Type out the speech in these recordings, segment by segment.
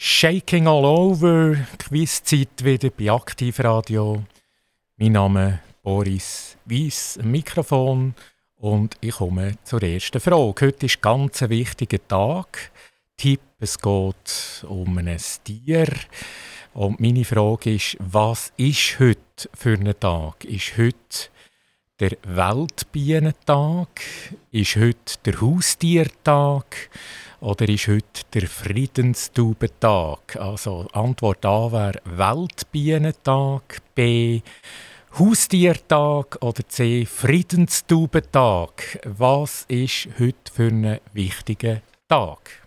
Shaking All Over, Quizzeit wieder bei Aktivradio. Mein Name ist Boris Weiss, Mikrofon und ich komme zur ersten Frage. Heute ist ganz ein wichtiger Tag. Tipp, es geht um ein Tier. Und meine Frage ist, was ist heute für ein Tag? Ist heute der Weltbienentag? Ist heute der Haustiertag? Oder ist heute der Friedenstubentag? Also Antwort A wäre Weltbienentag, B Haustiertag oder C Friedenstubentag. Was ist heute für einen wichtigen Tag?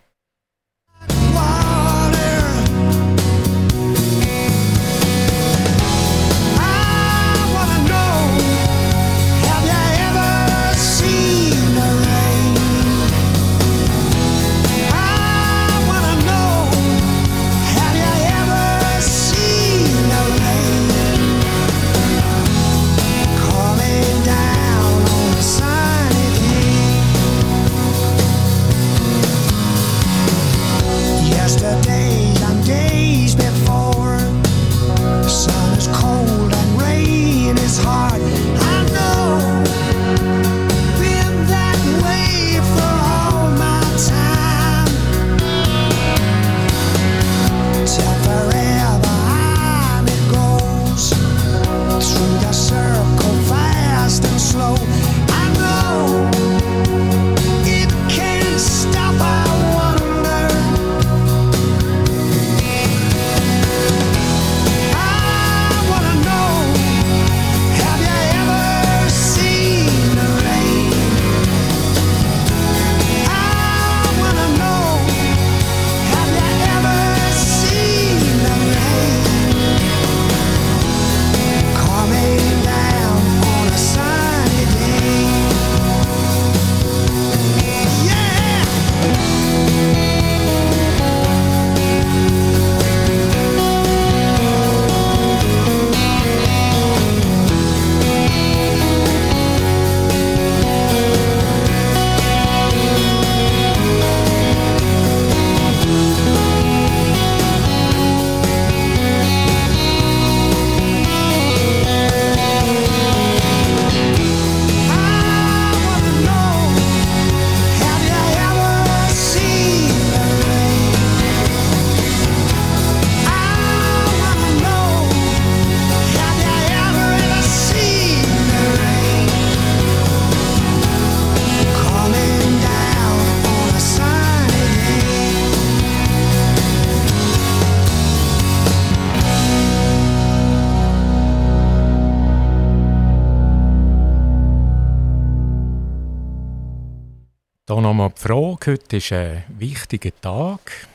Frage heute ist ein wichtiger Tag.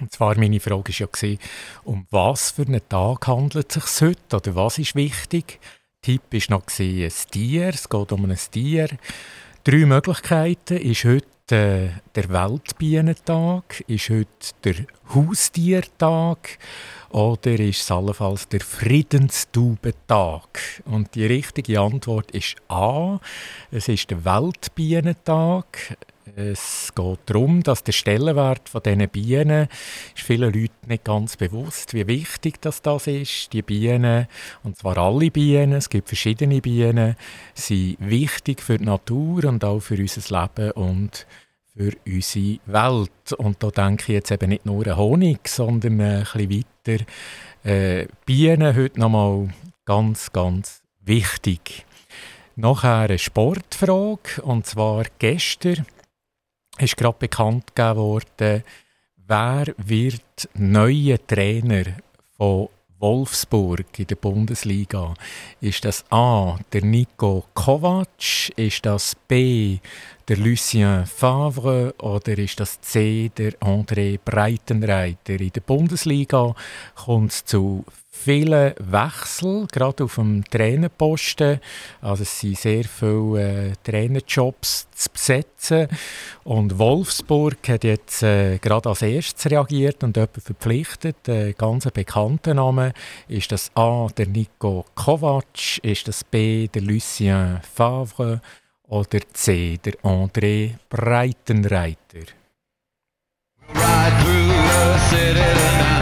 Und zwar meine Frage war ja, um was für einen Tag handelt es sich heute oder was ist wichtig? Tipp war noch ein Tier, es geht um ein Tier. Drei Möglichkeiten ist heute äh, der Weltbienentag, ist heute der Haustiertag oder ist es allenfalls der Friedenstubentag? Und die richtige Antwort ist A. Es ist der Weltbienentag. Es geht darum, dass der Stellenwert von diesen Bienen ist vielen Leuten nicht ganz bewusst, wie wichtig das, das ist. Die Bienen, und zwar alle Bienen, es gibt verschiedene Bienen, sind wichtig für die Natur und auch für unser Leben und für unsere Welt. Und da denke ich jetzt eben nicht nur an Honig, sondern ein bisschen weiter. Äh, Bienen heute nochmal ganz, ganz wichtig. Nachher eine Sportfrage, und zwar gestern ist gerade bekannt gegeben worden, wer wird neuer Trainer von Wolfsburg in der Bundesliga. Ist das A, der Nico Kovac? Ist das B, der Lucien Favre? Oder ist das C, der André Breitenreiter? In der Bundesliga kommt es zu viele Wechsel, gerade auf dem Trainerposten. Also es sind sehr viele äh, Trainerjobs zu besetzen. Und Wolfsburg hat jetzt äh, gerade als erstes reagiert und jemanden verpflichtet. Äh, ganz bekannter Name. Ist das A, der Nico Kovac? Ist das B, der Lucien Favre? Oder C, der André Breitenreiter? Ride through the city tonight.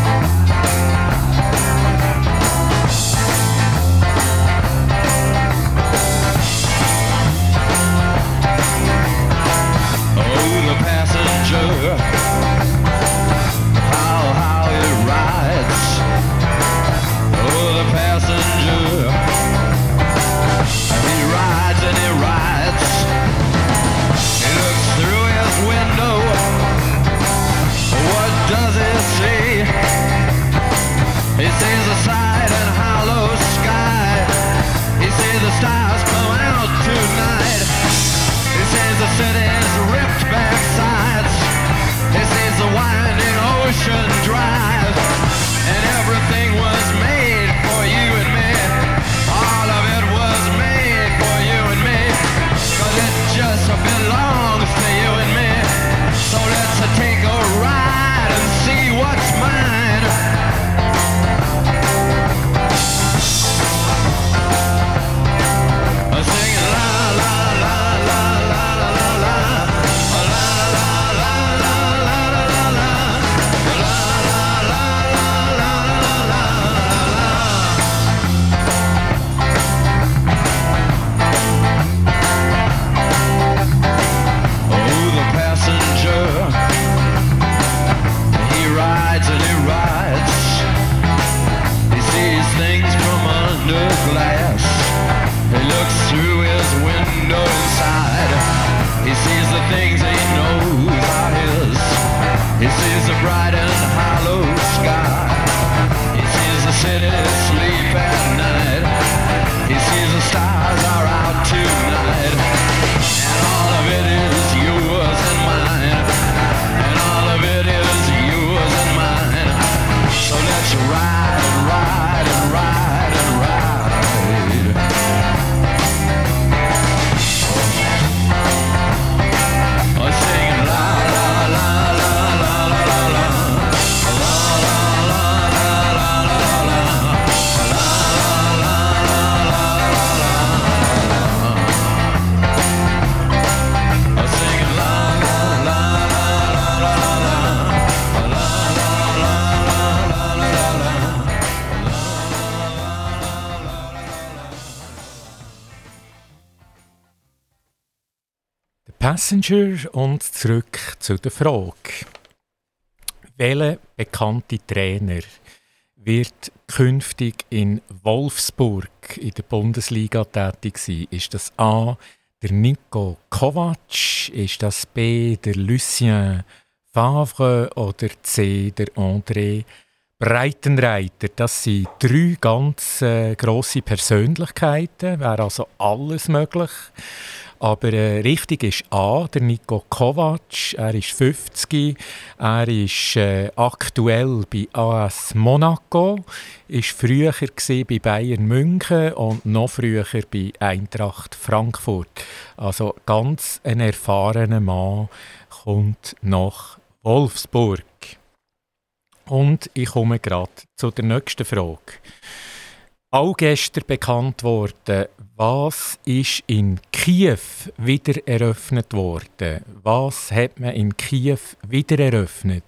Passenger und zurück zu der Frage. Welcher bekannte Trainer wird künftig in Wolfsburg in der Bundesliga tätig sein? Ist das A. der Nico Kovac? Ist das B. der Lucien Favre oder C. der André Breitenreiter? Das sind drei ganz äh, grosse Persönlichkeiten, wäre also alles möglich. Aber äh, richtig ist A, der Nico Kovac. Er ist 50. Er ist äh, aktuell bei AS Monaco. Ist früher bei Bayern München und noch früher bei Eintracht Frankfurt. Also ganz ein erfahrener Mann kommt nach Wolfsburg. Und ich komme gerade zu der nächsten Frage. Auch gestern bekannt worden, was ist in Kiew wieder eröffnet worden? Was hat man in Kiew wieder eröffnet?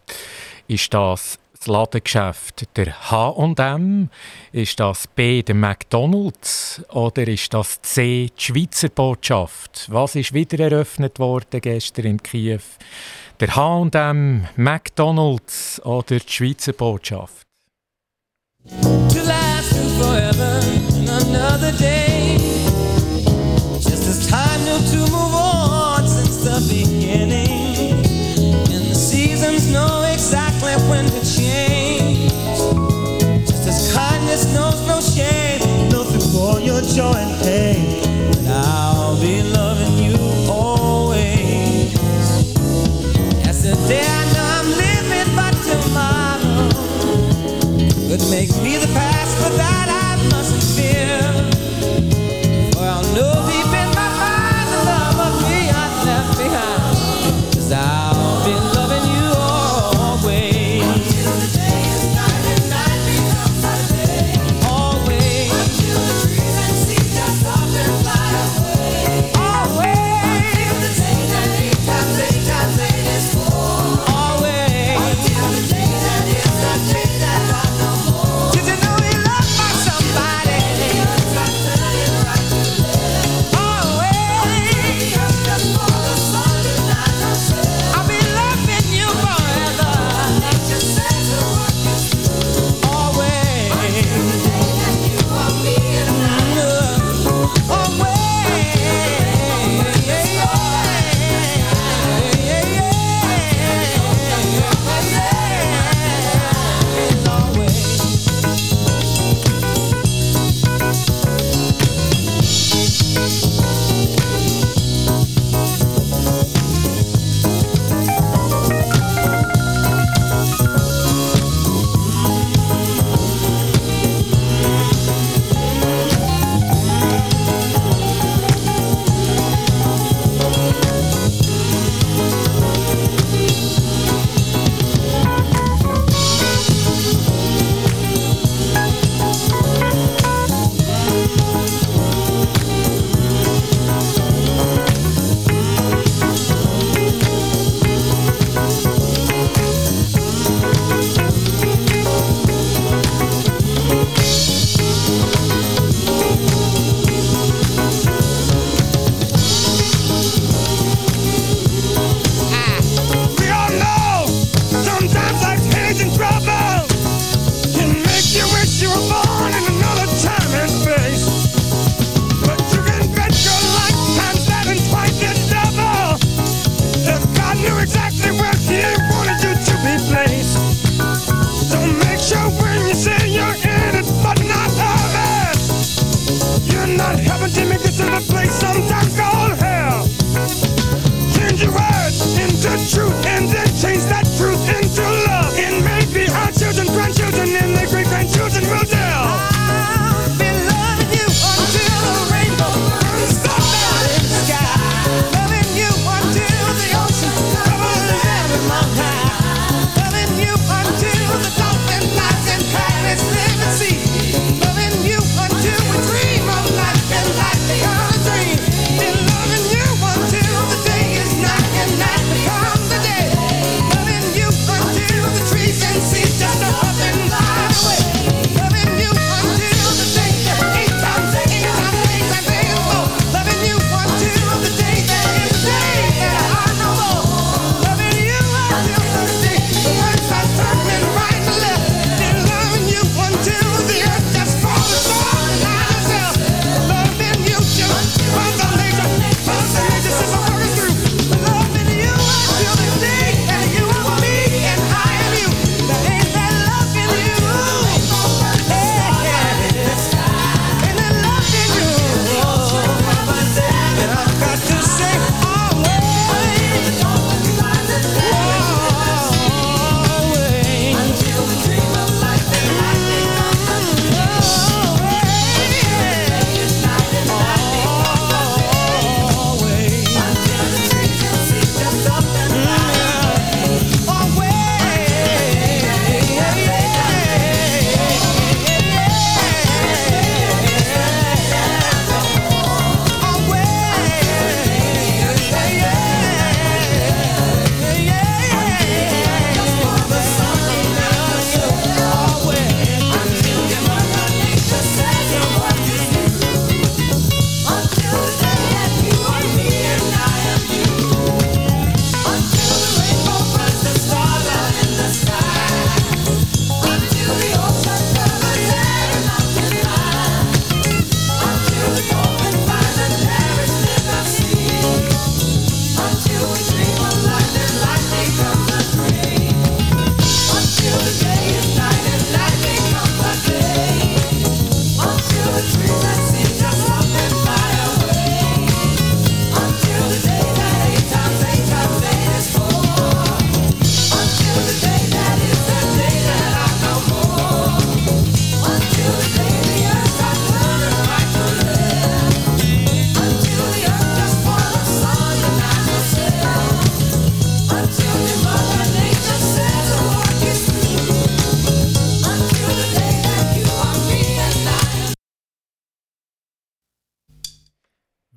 Ist das das Ladengeschäft der H&M? Ist das B der McDonald's? Oder ist das C die Schweizer Botschaft? Was ist wieder eröffnet worden gestern in Kiew? Der H&M, McDonald's oder die Schweizer Botschaft? To last forever another day.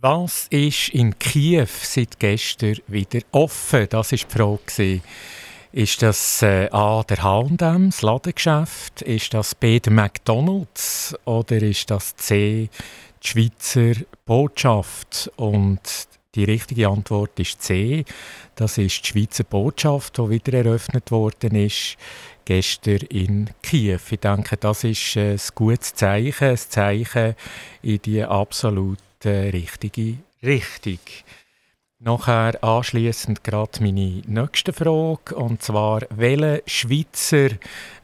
Was ist in Kiew seit gestern wieder offen? Das war die Frage. Ist das äh, A, der H&M, das Ladengeschäft? Ist das B, der McDonalds? Oder ist das C, die Schweizer Botschaft? Und die richtige Antwort ist C. Das ist die Schweizer Botschaft, die wieder eröffnet worden ist gestern in Kiew. Ich denke, das ist ein gutes Zeichen, ein Zeichen in die absolut richtige Richtung. Nachher anschließend gerade meine nächste Frage und zwar welcher Schweizer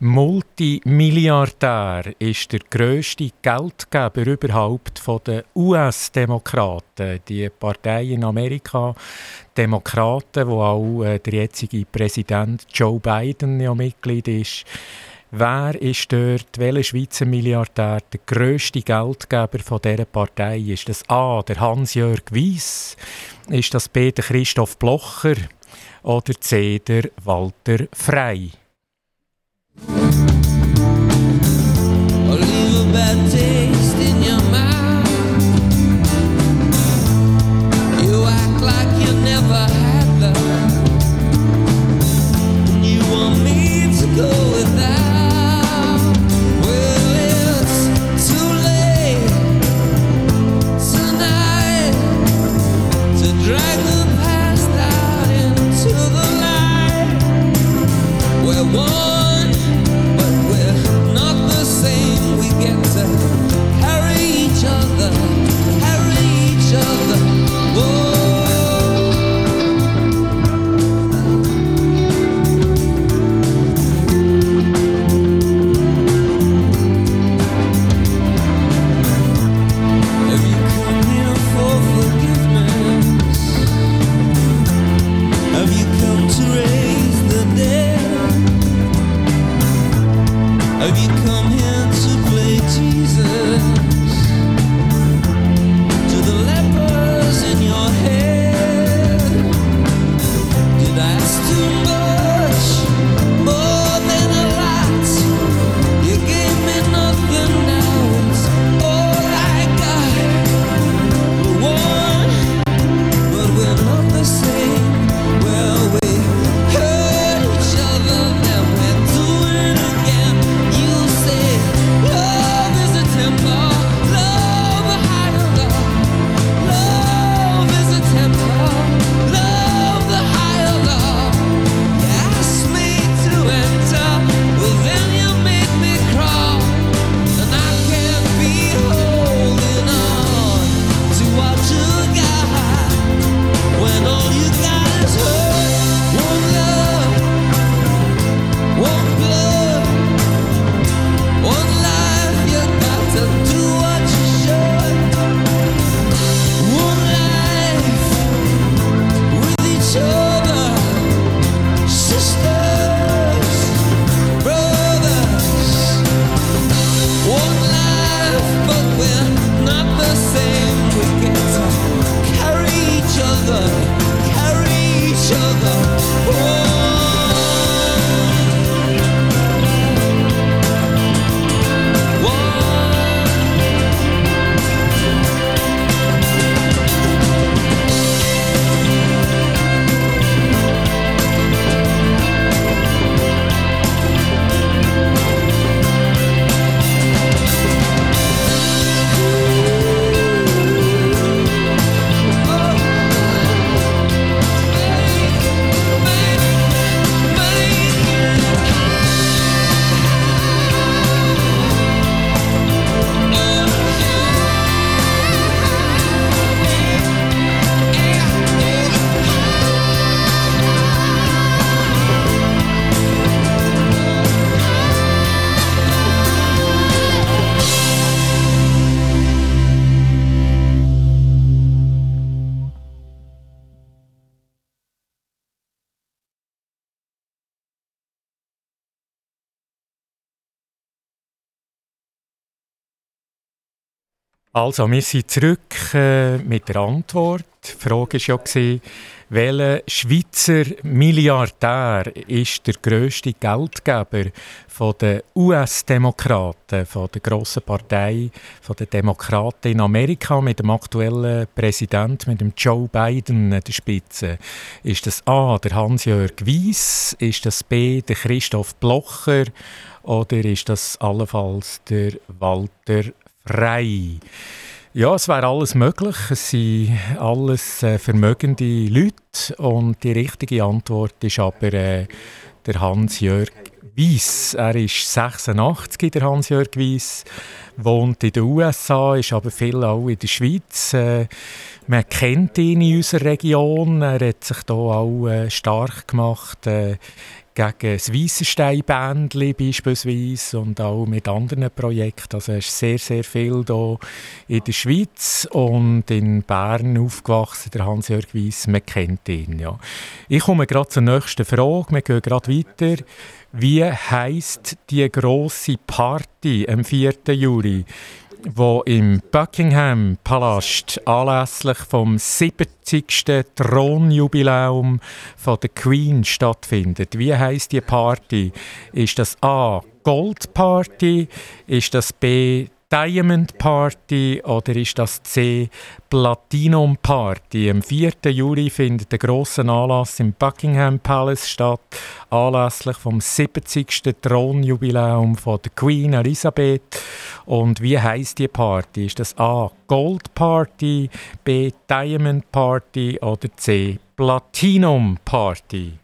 Multimilliardär ist der grösste Geldgeber überhaupt den US-Demokraten, die Partei in Amerika, Demokraten, wo auch äh, der jetzige Präsident Joe Biden ja Mitglied ist. Wer ist dort, welcher Schweizer Milliardär, der grösste Geldgeber von dieser Partei? Ist das A, der Hans-Jörg Wyss? Ist das B, der Christoph Blocher? Oder C, der Walter Frey? one, but we're Also, wir sind zurück äh, mit der Antwort. Die Frage war ja, welcher Schweizer Milliardär ist der grösste Geldgeber von den US-Demokraten, von der grossen Partei von den Demokraten in Amerika mit dem aktuellen Präsidenten, mit dem Joe Biden an der Spitze? Ist das A, der Hans-Jörg Wyss? Ist das B, der Christoph Blocher? Oder ist das allenfalls der Walter frei. Ja, es wäre alles möglich. Es sind alles äh, vermögende Leute und die richtige Antwort ist aber äh, der Hans-Jörg Weiss. Er ist 86, der Hans-Jörg Weiss, wohnt in den USA, ist aber viel auch in der Schweiz. Äh, man kennt ihn in unserer Region. Er hat sich hier auch äh, stark gemacht äh, gegen das Weissenstein-Bändli beispielsweise und auch mit anderen Projekten. Also er ist sehr, sehr viel hier in der Schweiz und in Bern aufgewachsen, der Hans-Jörg Weiss, man kennt ihn. Ja. Ich komme gerade zur nächsten Frage, wir gehen gerade weiter. Wie heisst die grosse Party am 4. Juli? Wo im Buckingham Palast anlässlich vom 70. Thronjubiläum von der Queen stattfindet. Wie heißt die Party? Ist das A Gold Party? Ist das B Diamond Party oder ist das C Platinum Party? Am 4. Juli findet der große Anlass im Buckingham Palace statt, anlässlich vom 70. Thronjubiläum von der Queen Elisabeth. Und wie heißt die Party? Ist das A Gold Party, B Diamond Party oder C Platinum Party?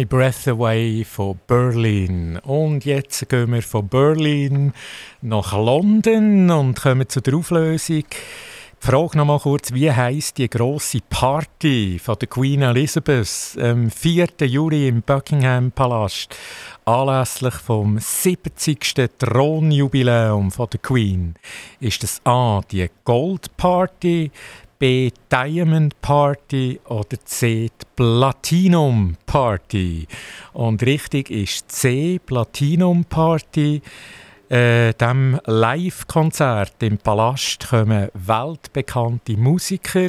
My Breath Away von Berlin. Und jetzt gehen wir von Berlin nach London und kommen zu der Auflösung. Die Frage noch mal kurz, wie heisst die grosse Party von der Queen Elizabeth am 4. Juli im Buckingham Palast anlässlich vom 70. Thronjubiläum von der Queen? Ist das A, die Gold Party, B Diamond Party oder C Platinum Party. Und richtig ist C Platinum Party. Äh, dem Live-Konzert im Palast kommen weltbekannte Musiker,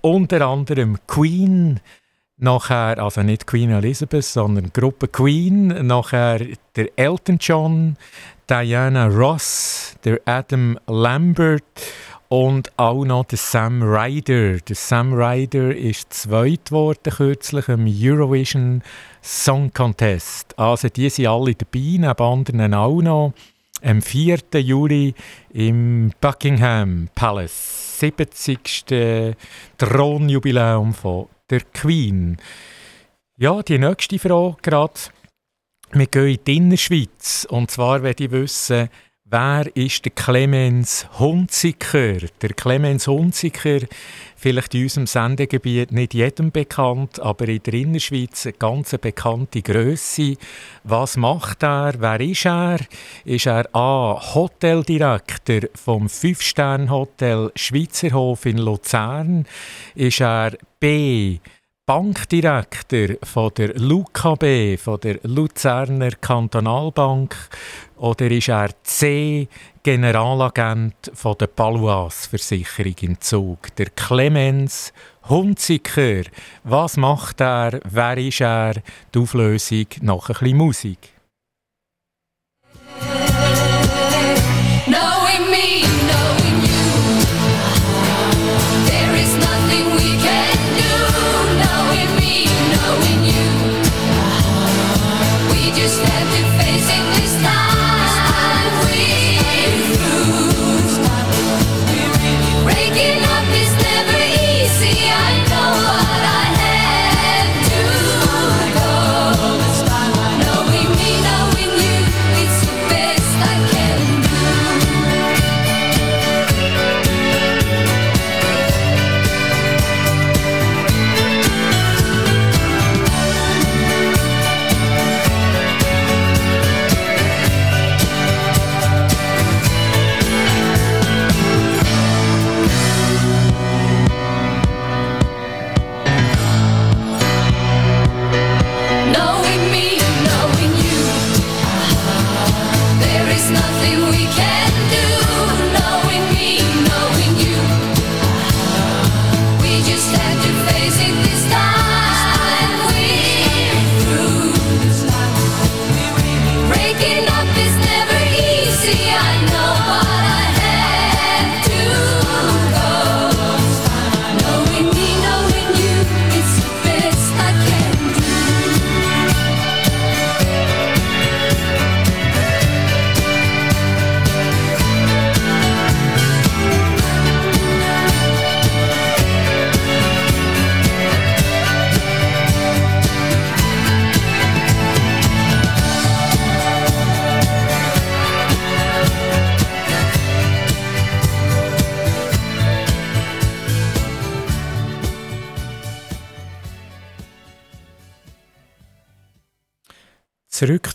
unter anderem Queen, nachher, also nicht Queen Elizabeth, sondern Gruppe Queen, nachher der Elton John, Diana Ross, der Adam Lambert und auch noch der Sam Ryder. Der Sam Ryder ist zweit geworden kürzlich im Eurovision Song Contest. Also die sind alle dabei, neben anderen auch noch. Am 4. Juli im Buckingham Palace. 70. Thronjubiläum von der Queen. Ja, die nächste Frage gerade. Wir gehen in die Innerschweiz. Und zwar werde ich wissen, Wer ist der Clemens Hunziker? Der Clemens Hunziker, vielleicht in unserem Sendegebiet nicht jedem bekannt, aber in der Innerschweiz eine ganz bekannte Größe. Was macht er? Wer ist er? Ist er A. Hoteldirektor vom Fünf-Stern-Hotel Schweizerhof in Luzern? Ist er B. Bankdirektor von der LUKB, von der Luzerner Kantonalbank, oder ist er C, Generalagent der Palois Versicherung im Zug? Der Clemens Hunziker. Was macht er? Wer ist er? Die Auflösung nach ein bisschen Musik.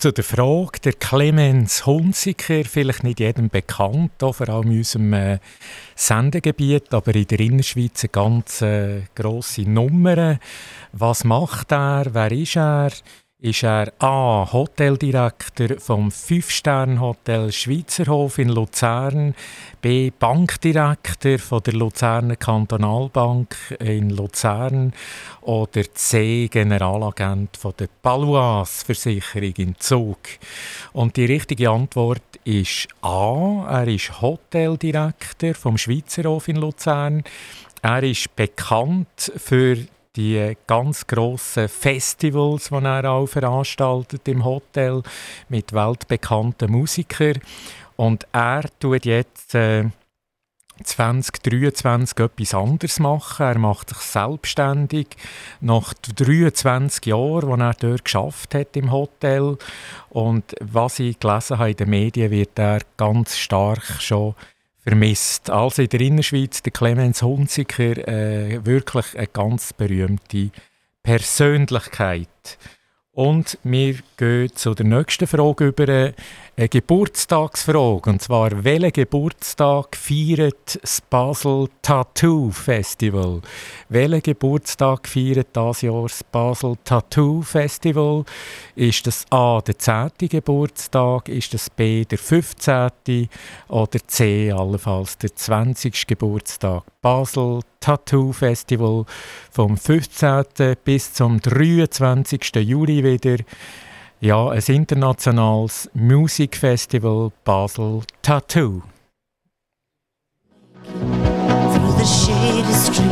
Zu der Frage, der Clemens Hunziker, vielleicht nicht jedem bekannt, vor allem in unserem äh, Sendegebiet, aber in der Innerschweiz eine ganz äh, grosse Nummer. Was macht er? Wer ist er? Ist er A. Hoteldirektor vom Fünf-Stern-Hotel Schweizerhof in Luzern, B. Bankdirektor von der Luzerner Kantonalbank in Luzern oder C. Generalagent von der Palois Versicherung in Zug. Und die richtige Antwort ist A. Er ist Hoteldirektor vom Schweizerhof in Luzern. Er ist bekannt für die ganz grossen Festivals, die er auch veranstaltet im Hotel mit weltbekannten Musikern. Und er tut jetzt äh, 2023 etwas anderes machen. Er macht sich selbstständig. Nach 23 Jahren, wo er dort geschafft hat im Hotel. Und was ich gelesen habe in den Medien, wird er ganz stark schon vermisst. Also in der Innerschweiz, der Clemens Hunziker, äh, wirklich eine ganz berühmte Persönlichkeit. Und wir gehen zu der nächsten Frage über eine Geburtstagsfrage. Und zwar, welchen Geburtstag feiert das Basel Tattoo Festival? Welchen Geburtstag feiert das Jahr das Basel Tattoo Festival? Ist das A der 10. Geburtstag? Ist das B der 15. oder C allenfalls der 20. Geburtstag? Basel Tattoo Festival vom 15. bis zum 23. Juli wieder. Ja, ein internationales Musikfestival Basel Tattoo. through the screaming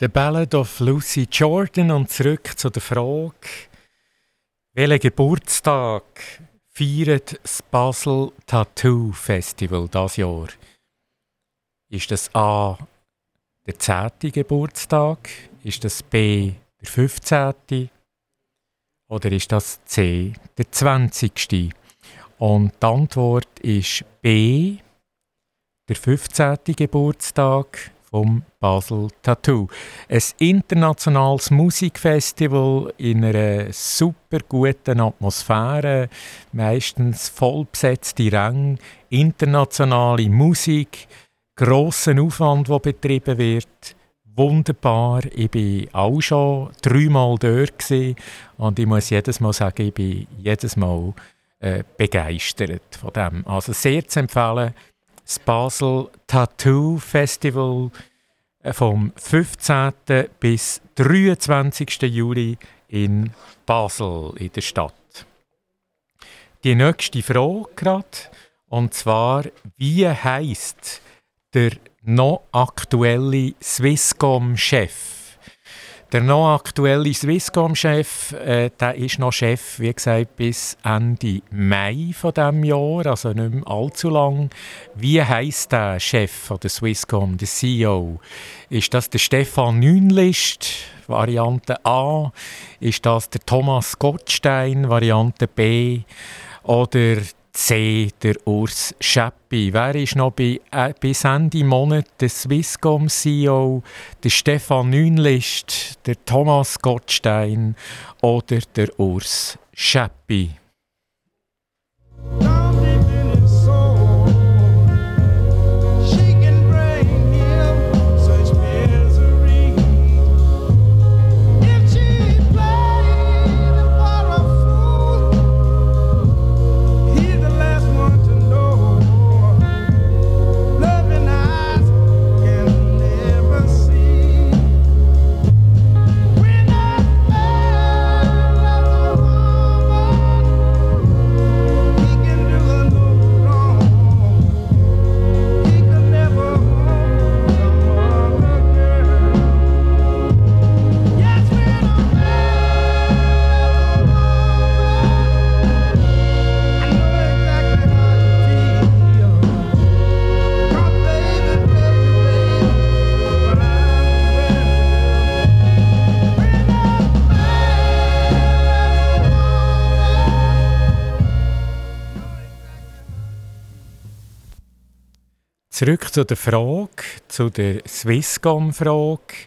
The Ballad of Lucy Jordan und zurück zu der Frage, welchen Geburtstag feiert das Basel Tattoo Festival das Jahr? Ist das A der 10. Geburtstag? Ist das B der 15. oder ist das C der 20. Und die Antwort ist B, der 15. Geburtstag vom Basel Tattoo. Ein internationales Musikfestival in einer super guten Atmosphäre, meistens vollbesetzte Ränge, internationale Musik, grossen Aufwand, der betrieben wird. Wunderbar, ich war auch schon dreimal dort und ich muss jedes Mal sagen, ich bin jedes Mal äh, begeistert von dem. Also sehr zu empfehlen, das Basel Tattoo Festival äh, vom 15. bis 23. Juli in Basel in der Stadt. Die nächste Frage gerade, und zwar, wie heißt der noch aktuelle Swisscom-Chef? Der noch aktuelle Swisscom-Chef, äh, der ist noch Chef, wie gesagt, bis Ende Mai von dem Jahr, also nicht mehr allzu lang. Wie heißt der Chef von der Swisscom, der CEO? Ist das der Stefan Nünlist, Variante A? Ist das der Thomas Gottstein, Variante B? Oder C, der Urs Scheppi. Wer ist noch bei, äh, bis Ende Monat der Swisscom CEO? Der Stefan Nünlist, der Thomas Gottstein oder der Urs Scheppi? Zurück zu der Frage, zu der Swisscom-Frage.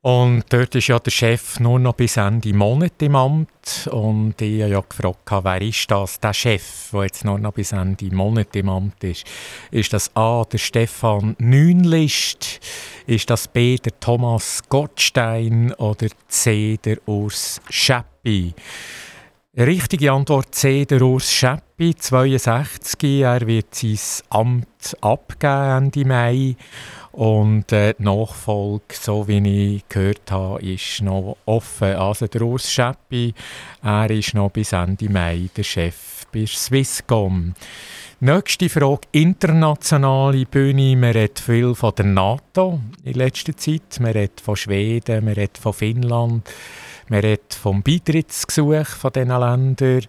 Und dort ist ja der Chef nur noch bis Ende Monat im Amt. Und ich habe ja gefragt, wer ist das, der Chef, der jetzt nur noch bis Ende Monat im Amt ist. Ist das A, der Stefan Nünlist? Ist das B, der Thomas Gottstein? Oder C, der Urs Scheppi? Richtige Antwort C, der Urs Scheppi, 62. Er wird sein Amt abgeben Ende Mai. Und äh, die Nachfolge, so wie ich gehört habe, ist noch offen. Also der Urs Scheppi, er ist noch bis Ende Mai der Chef bei Swisscom. Nächste Frage, internationale Bühne. Man redet viel von der NATO in letzter Zeit. Man redet von Schweden, man redet von Finnland. Man redet vom Beitrittsgesuch von diesen Ländern.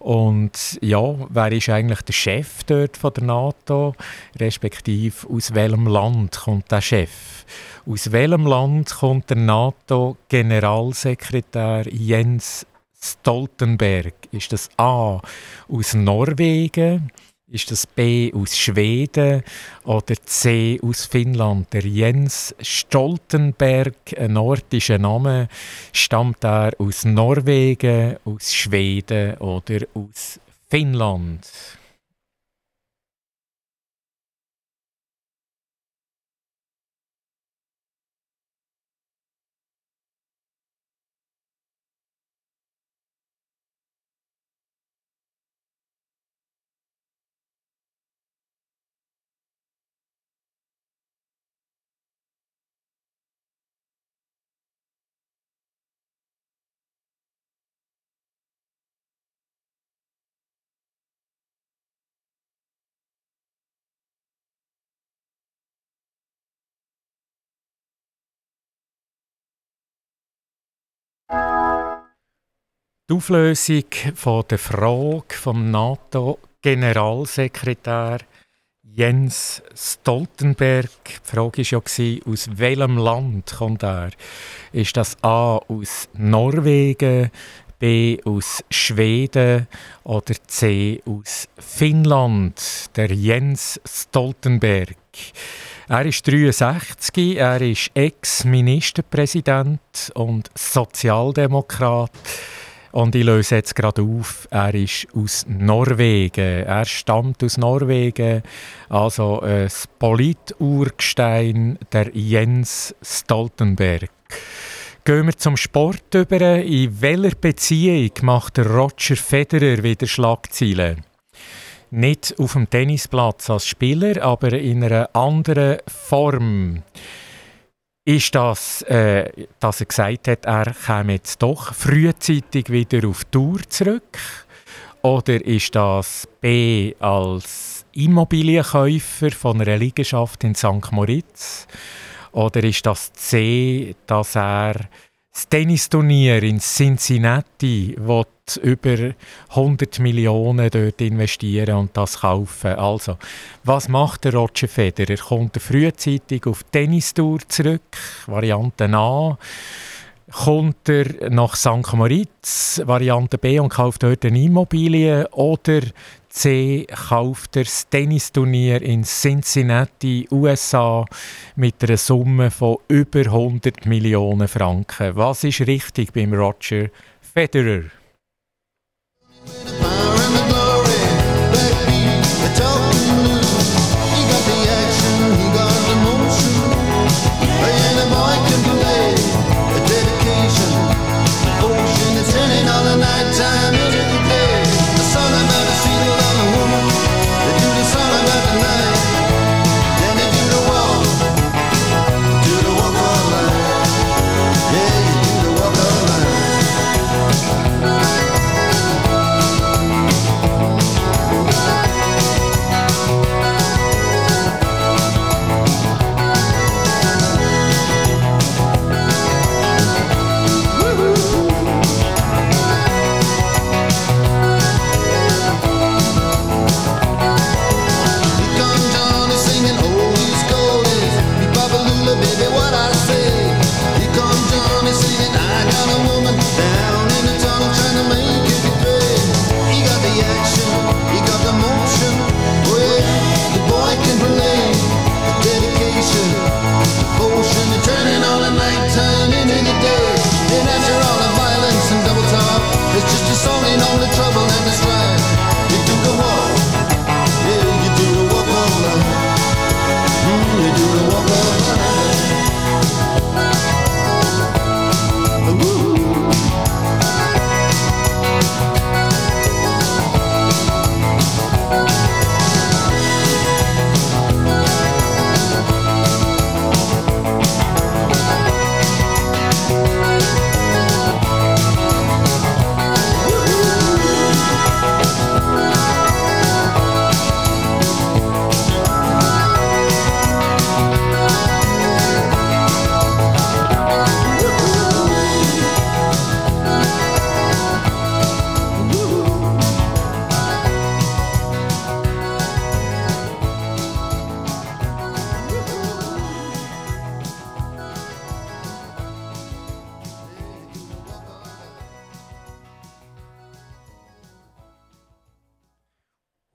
Und ja, wer ist eigentlich der Chef dort von der NATO? Respektive aus welchem Land kommt der Chef? Aus welchem Land kommt der NATO-Generalsekretär Jens Stoltenberg? Ist das A aus Norwegen? Ist das B aus Schweden oder C aus Finnland? Der Jens Stoltenberg, ein nordischer Name, stammt er aus Norwegen, aus Schweden oder aus Finnland? Die Auflösung von der Frage vom NATO-Generalsekretär Jens Stoltenberg. Die Frage war ja, aus welchem Land kommt er? Ist das A aus Norwegen, B aus Schweden oder C aus Finnland? Der Jens Stoltenberg. Er ist 63, er ist Ex-Ministerpräsident und Sozialdemokrat. Und ich löse jetzt gerade auf, er ist aus Norwegen. Er stammt aus Norwegen, also ein Politurgestein, der Jens Stoltenberg. Gehen wir zum Sport über. In welcher Beziehung macht Roger Federer wieder Schlagzeilen? Nicht auf dem Tennisplatz als Spieler, aber in einer anderen Form. Ist das, äh, dass er gesagt hat, er käme jetzt doch frühzeitig wieder auf Tour zurück? Oder ist das B als Immobilienkäufer von einer Liegenschaft in St. Moritz? Oder ist das C, dass er das Tennisturnier in Cincinnati will über 100 Millionen dort investieren und das kaufen. Also, was macht der Roger Federer? Kommt er frühzeitig auf Tennistour zurück? Variante A. Kommt er nach St. Moritz, Variante B, und kauft dort eine Immobilie? Oder C kauft er das Tennisturnier in Cincinnati, USA, mit einer Summe von über 100 Millionen Franken. Was ist richtig beim Roger Federer?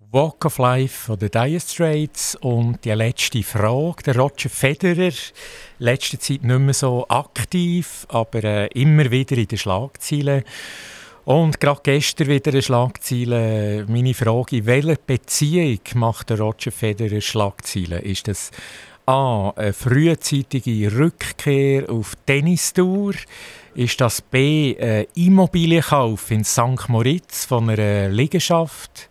Walk of Life von den Dire Straits und die letzte Frage, der Roger Federer, letzte Zeit nicht mehr so aktiv, aber äh, immer wieder in den Schlagzeilen. Und gerade gestern wieder eine Schlagzeile. Meine Frage, in welcher Beziehung macht der Roger Federer Schlagzeilen? Ist das A. eine frühzeitige Rückkehr auf Tennistour? Ist das B. ein Immobilienkauf in St. Moritz von einer Liegenschaft?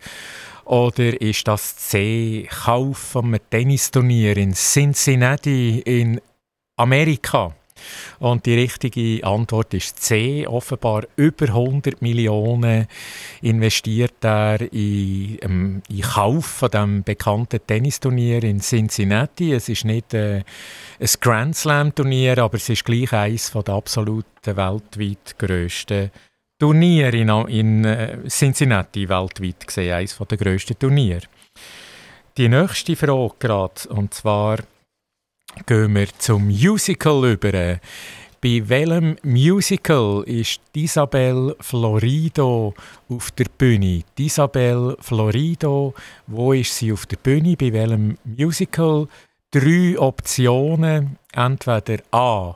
Oder ist das C. Kauf einem Tennisturnier in Cincinnati in Amerika? Und die richtige Antwort ist C. Offenbar über 100 Millionen investiert er in, ähm, in Kauf von dem bekannten Tennisturnier in Cincinnati. Es ist nicht äh, ein Grand Slam Turnier, aber es ist gleich eines der absoluten weltweit grössten Turniere in, in äh, Cincinnati weltweit gesehen, eines der grössten Turniere. Die nächste Frage gerade, und zwar gehen wir zum Musical über. Bei welchem Musical ist Isabel Florido auf der Bühne? Isabel Florido, wo ist sie auf der Bühne? Bei welchem Musical? Drei Optionen. Entweder A.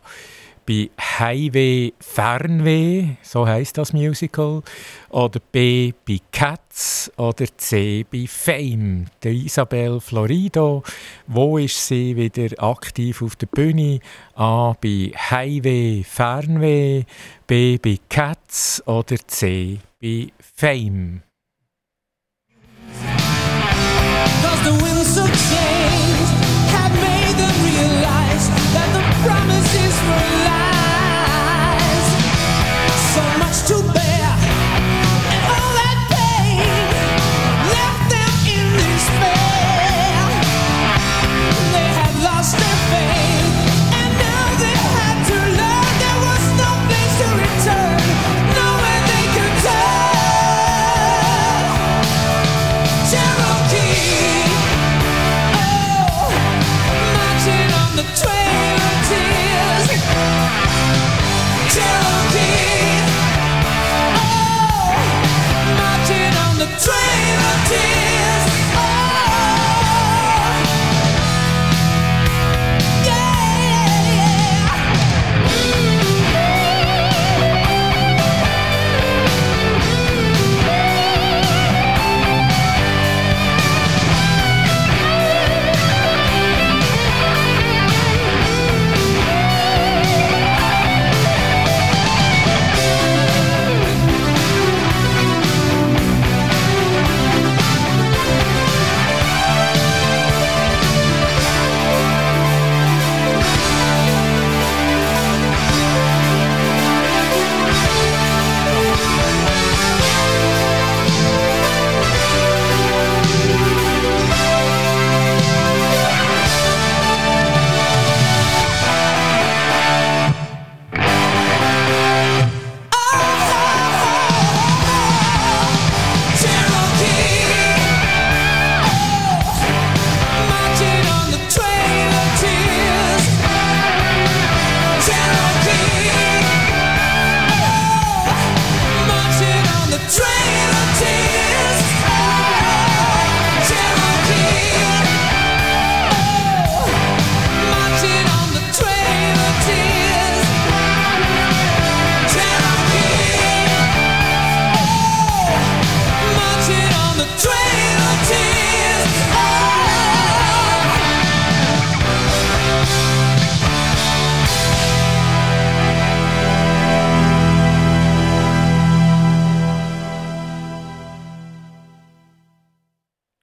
Bei Highway Fernweh, so heißt das Musical, oder B bei Cats oder C bei Fame. Der Isabel Florido, wo ist sie wieder aktiv auf der Bühne? A bei Highway Fernweh, B bei Cats oder C bei Fame.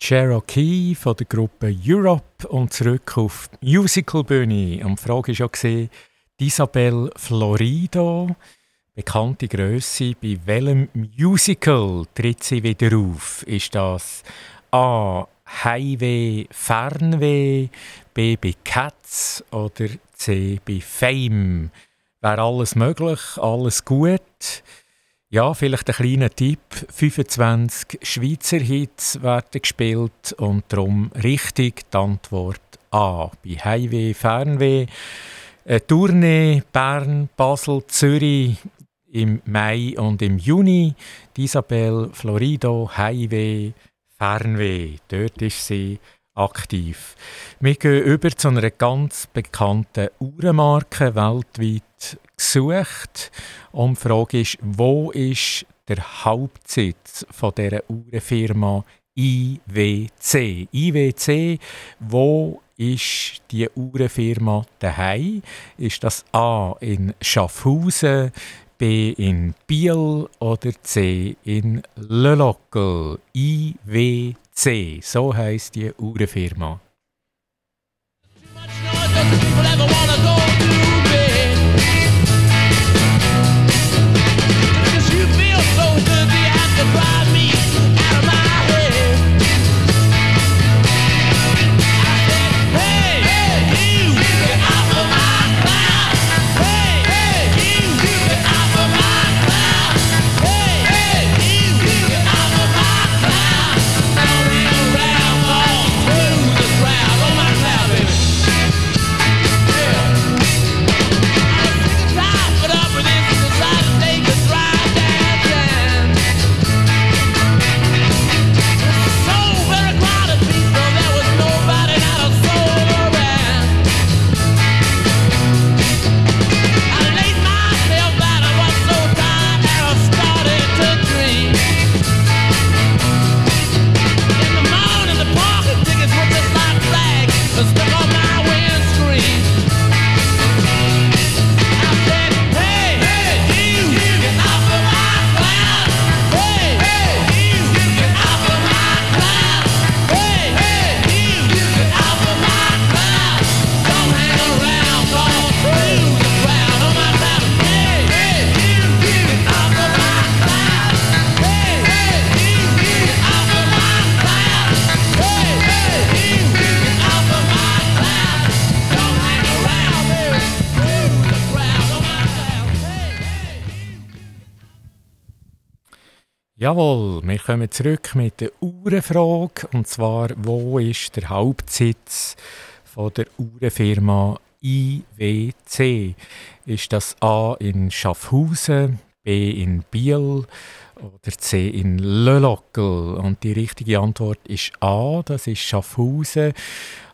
Cherokee von der Gruppe Europe und zurück auf Musicalbühne. Und die Frage war ja, Isabel Florido, bekannte Größe, bei welchem Musical tritt sie wieder auf? Ist das A. Highway Fernweh, B. bei Cats oder C. bei Fame? Wäre alles möglich, alles gut? Ja, vielleicht ein kleiner Tipp. 25 Schweizer Hits werden gespielt und darum richtig die Antwort A. Bei Highway, Fernweh. Tournee Bern, Basel, Zürich im Mai und im Juni. Die Isabel Florido, Highway, Fernweh. Dort ist sie aktiv. Wir gehen über zu einer ganz bekannten Uhrenmarke, weltweit gesucht. Und die Frage ist, wo ist der Hauptsitz von dieser Uhrenfirma IWC? IWC, wo ist die Uhrenfirma daheim? Ist das A in Schaffhausen, B in Biel oder C in Le? IWC, so heisst die Uhrenfirma. Jawohl, wir kommen zurück mit der Uhrenfrage. Und zwar, wo ist der Hauptsitz von der Uhrenfirma IWC? Ist das A in Schaffhausen, B in Biel oder C in Le Locle? Und die richtige Antwort ist A, das ist Schaffhausen.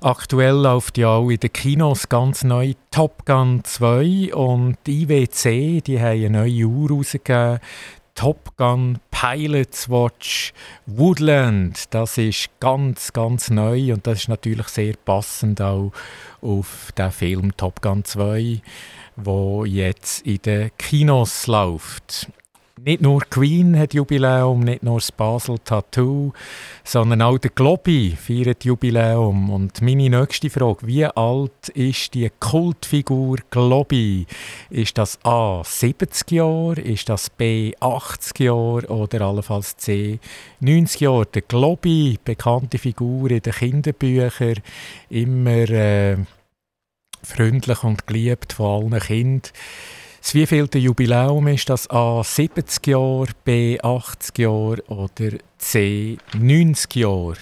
Aktuell läuft ja auch in den Kinos ganz neu Top Gun 2 und die IWC, die haben eine neue Uhr rausgegeben. Top Gun Pilots Watch Woodland. Das ist ganz, ganz neu und das ist natürlich sehr passend auch auf den Film Top Gun 2, wo jetzt in den Kinos läuft. Nicht nur Queen hat Jubiläum, nicht nur das Basel Tattoo, sondern auch der Globi feiert Jubiläum. Und meine nächste Frage, wie alt ist die Kultfigur Globi? Ist das A 70 Jahre, ist das B 80 Jahre oder allenfalls C 90 Jahre? Der Globi, bekannte Figur in den Kinderbüchern, immer äh, freundlich und geliebt von allen Kindern. Das wievielte Jubiläum ist das A 70 Jahre, B 80 Jahre oder C 90 Jahre?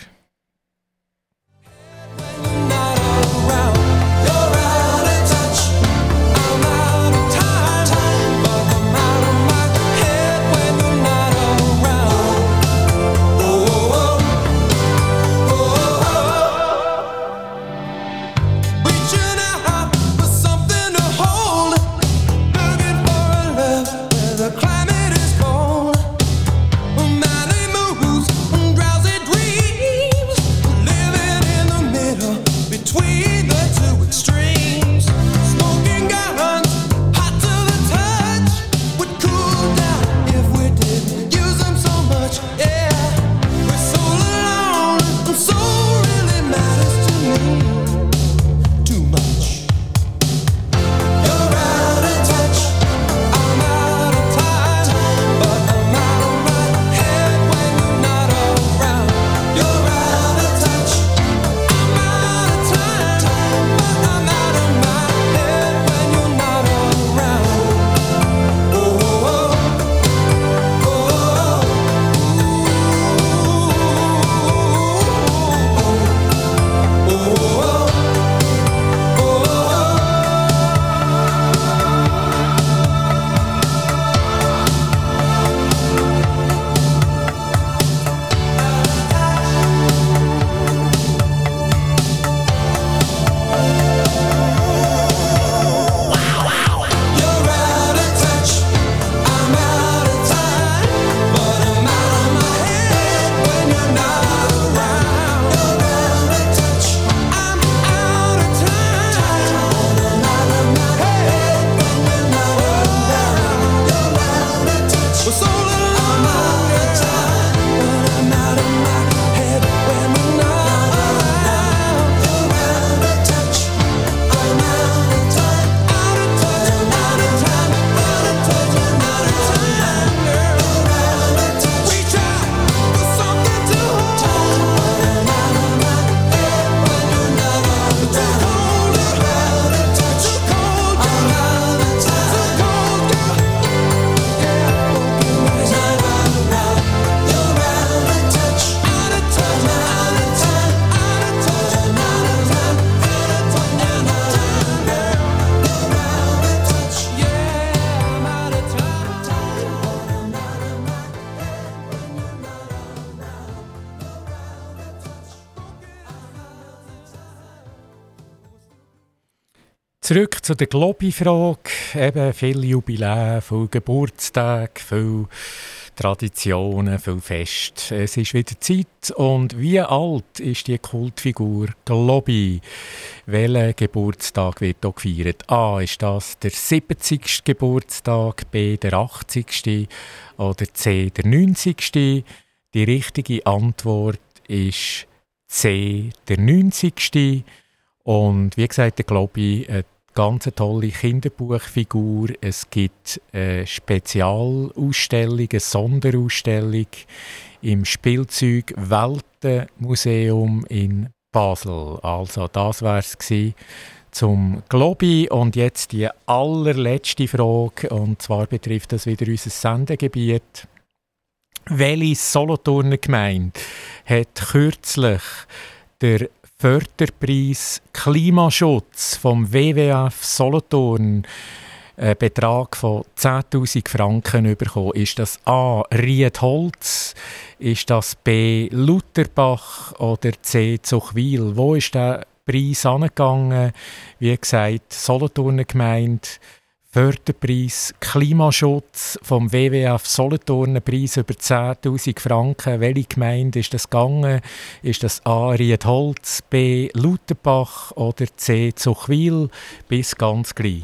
Zurück zu der Globi-Frage. Eben viel Jubiläen, viel Geburtstag, viel Traditionen, viel Fest. Es ist wieder Zeit. Und wie alt ist die Kultfigur Globi? Welcher Geburtstag wird hier gefeiert? A. Ist das der 70. Geburtstag? B. Der 80. Oder C. Der 90. Die richtige Antwort ist C. Der 90. Und wie gesagt, der Globi, eine ganz tolle Kinderbuchfigur. Es gibt eine Spezialausstellung, eine Sonderausstellung im Spielzeug Weltenmuseum in Basel. Also das wäre es zum Globi und jetzt die allerletzte Frage und zwar betrifft das wieder unser Sendegebiet. Welche Solothurner Gemeinde hat kürzlich der Förderpreis Klimaschutz vom WWF Solothurn einen Betrag von 10.000 Franken bekommen. Ist das A. Riedholz? Ist das B. Lutherbach? Oder C. Zuchwil? Wo ist der Preis angegangen? Wie gesagt, Solothurner Gemeinde Förderpreis Klimaschutz vom WWF Solothurn, Preis über 10'000 Franken. Welche Gemeinde ist das gegangen? Ist das A. Riedholz, B. Lutherbach oder C. Zuchwil? Bis ganz gleich.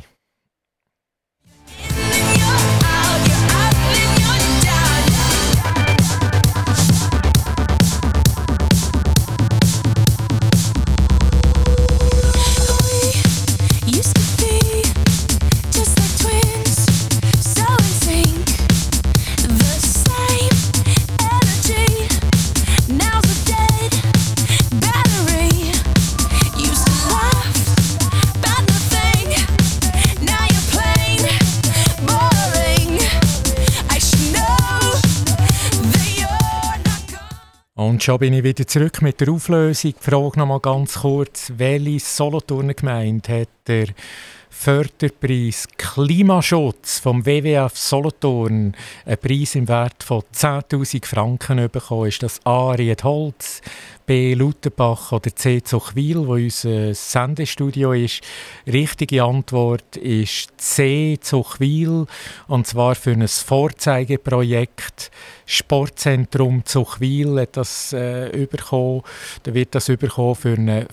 Und schon bin ich wieder zurück mit der Auflösung. Die Frage noch mal ganz kurz. Welche Solothurner Gemeinde hat der Förderpreis Klimaschutz vom WWF Solothurn einen Preis im Wert von 10'000 Franken bekommen? Ist das A. Riedholz, B. Lutherbach oder C. Zuchwil, wo unser Sendestudio ist? Richtige Antwort ist C. Zuchwil und zwar für ein Vorzeigeprojekt Sportzentrum Zuchwil hat das äh, bekommen. Da wird das bekommen für eine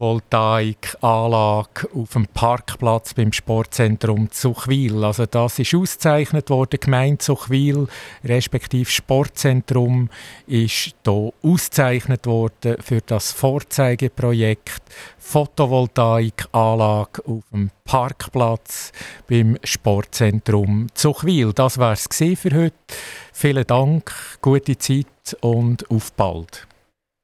Photovoltaikanlage auf dem Parkplatz beim Sportzentrum Zuchwil. Also das ist ausgezeichnet worden, Gemeinde Zuchwil, respektive Sportzentrum ist hier ausgezeichnet worden für das Vorzeigeprojekt Photovoltaikanlage auf dem Parkplatz beim Sportzentrum Zuchwil. Das war es für heute. Vielen Dank, gute Zeit und auf bald.